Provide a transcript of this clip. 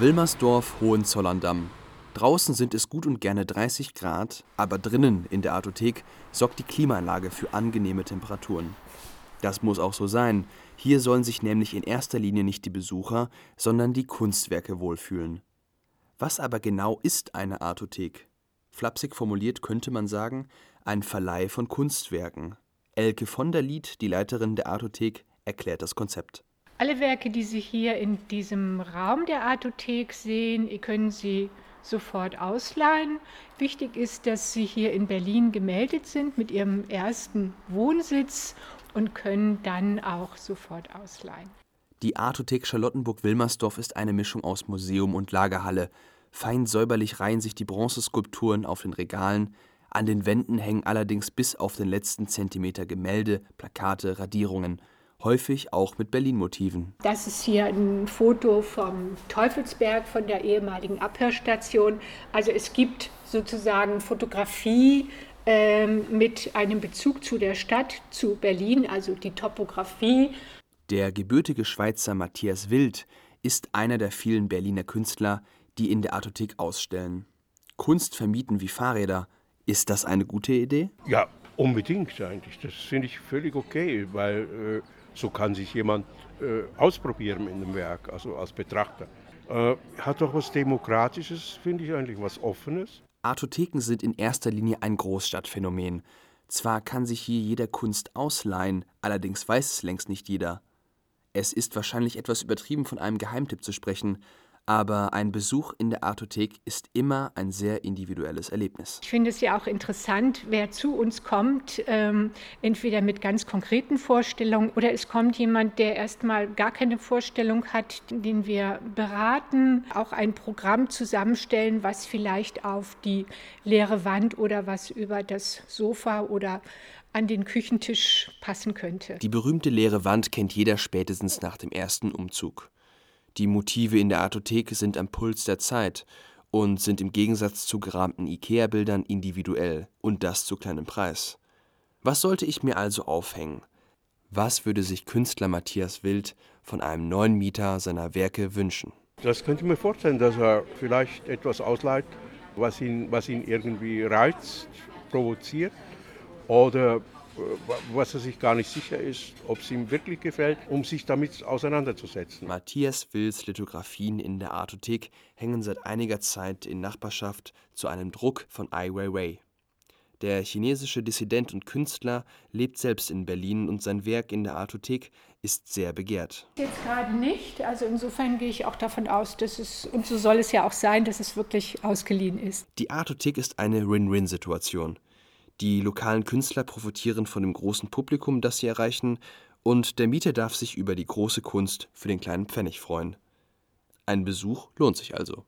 Wilmersdorf, Hohenzollern-Damm. Draußen sind es gut und gerne 30 Grad, aber drinnen in der Artothek sorgt die Klimaanlage für angenehme Temperaturen. Das muss auch so sein. Hier sollen sich nämlich in erster Linie nicht die Besucher, sondern die Kunstwerke wohlfühlen. Was aber genau ist eine Artothek? Flapsig formuliert könnte man sagen, ein Verleih von Kunstwerken. Elke von der Lied, die Leiterin der Artothek, erklärt das Konzept. Alle Werke, die Sie hier in diesem Raum der Artothek sehen, können sie sofort ausleihen. Wichtig ist, dass Sie hier in Berlin gemeldet sind mit Ihrem ersten Wohnsitz und können dann auch sofort ausleihen. Die Artothek Charlottenburg-Wilmersdorf ist eine Mischung aus Museum und Lagerhalle. Fein säuberlich reihen sich die Bronzeskulpturen auf den Regalen, an den Wänden hängen allerdings bis auf den letzten Zentimeter Gemälde, Plakate, Radierungen – häufig auch mit Berlin-Motiven. Das ist hier ein Foto vom Teufelsberg, von der ehemaligen Abhörstation. Also es gibt sozusagen Fotografie ähm, mit einem Bezug zu der Stadt, zu Berlin, also die Topografie. Der gebürtige Schweizer Matthias Wild ist einer der vielen Berliner Künstler, die in der Artothek ausstellen. Kunst vermieten wie Fahrräder. Ist das eine gute Idee? Ja, unbedingt eigentlich. Das finde ich völlig okay, weil äh, so kann sich jemand äh, ausprobieren in dem Werk, also als Betrachter. Äh, hat doch was Demokratisches, finde ich eigentlich, was Offenes. Artotheken sind in erster Linie ein Großstadtphänomen. Zwar kann sich hier jeder Kunst ausleihen, allerdings weiß es längst nicht jeder. Es ist wahrscheinlich etwas übertrieben, von einem Geheimtipp zu sprechen, aber ein Besuch in der Artothek ist immer ein sehr individuelles Erlebnis. Ich finde es ja auch interessant, wer zu uns kommt, ähm, entweder mit ganz konkreten Vorstellungen oder es kommt jemand, der erstmal gar keine Vorstellung hat, den wir beraten, auch ein Programm zusammenstellen, was vielleicht auf die leere Wand oder was über das Sofa oder an den Küchentisch passen könnte. Die berühmte leere Wand kennt jeder spätestens nach dem ersten Umzug. Die Motive in der Artothek sind am Puls der Zeit und sind im Gegensatz zu gerahmten Ikea-Bildern individuell und das zu kleinem Preis. Was sollte ich mir also aufhängen? Was würde sich Künstler Matthias Wild von einem neuen Mieter seiner Werke wünschen? Das könnte ich mir vorstellen, dass er vielleicht etwas ausleiht, was ihn, was ihn irgendwie reizt, provoziert oder was er sich gar nicht sicher ist, ob es ihm wirklich gefällt, um sich damit auseinanderzusetzen. Matthias Wills Lithografien in der Artothek hängen seit einiger Zeit in Nachbarschaft zu einem Druck von Ai Weiwei. Der chinesische Dissident und Künstler lebt selbst in Berlin und sein Werk in der Artothek ist sehr begehrt. Jetzt gerade nicht, also insofern gehe ich auch davon aus, dass es, und so soll es ja auch sein, dass es wirklich ausgeliehen ist. Die Artothek ist eine Win-Win-Situation. Die lokalen Künstler profitieren von dem großen Publikum, das sie erreichen, und der Mieter darf sich über die große Kunst für den kleinen Pfennig freuen. Ein Besuch lohnt sich also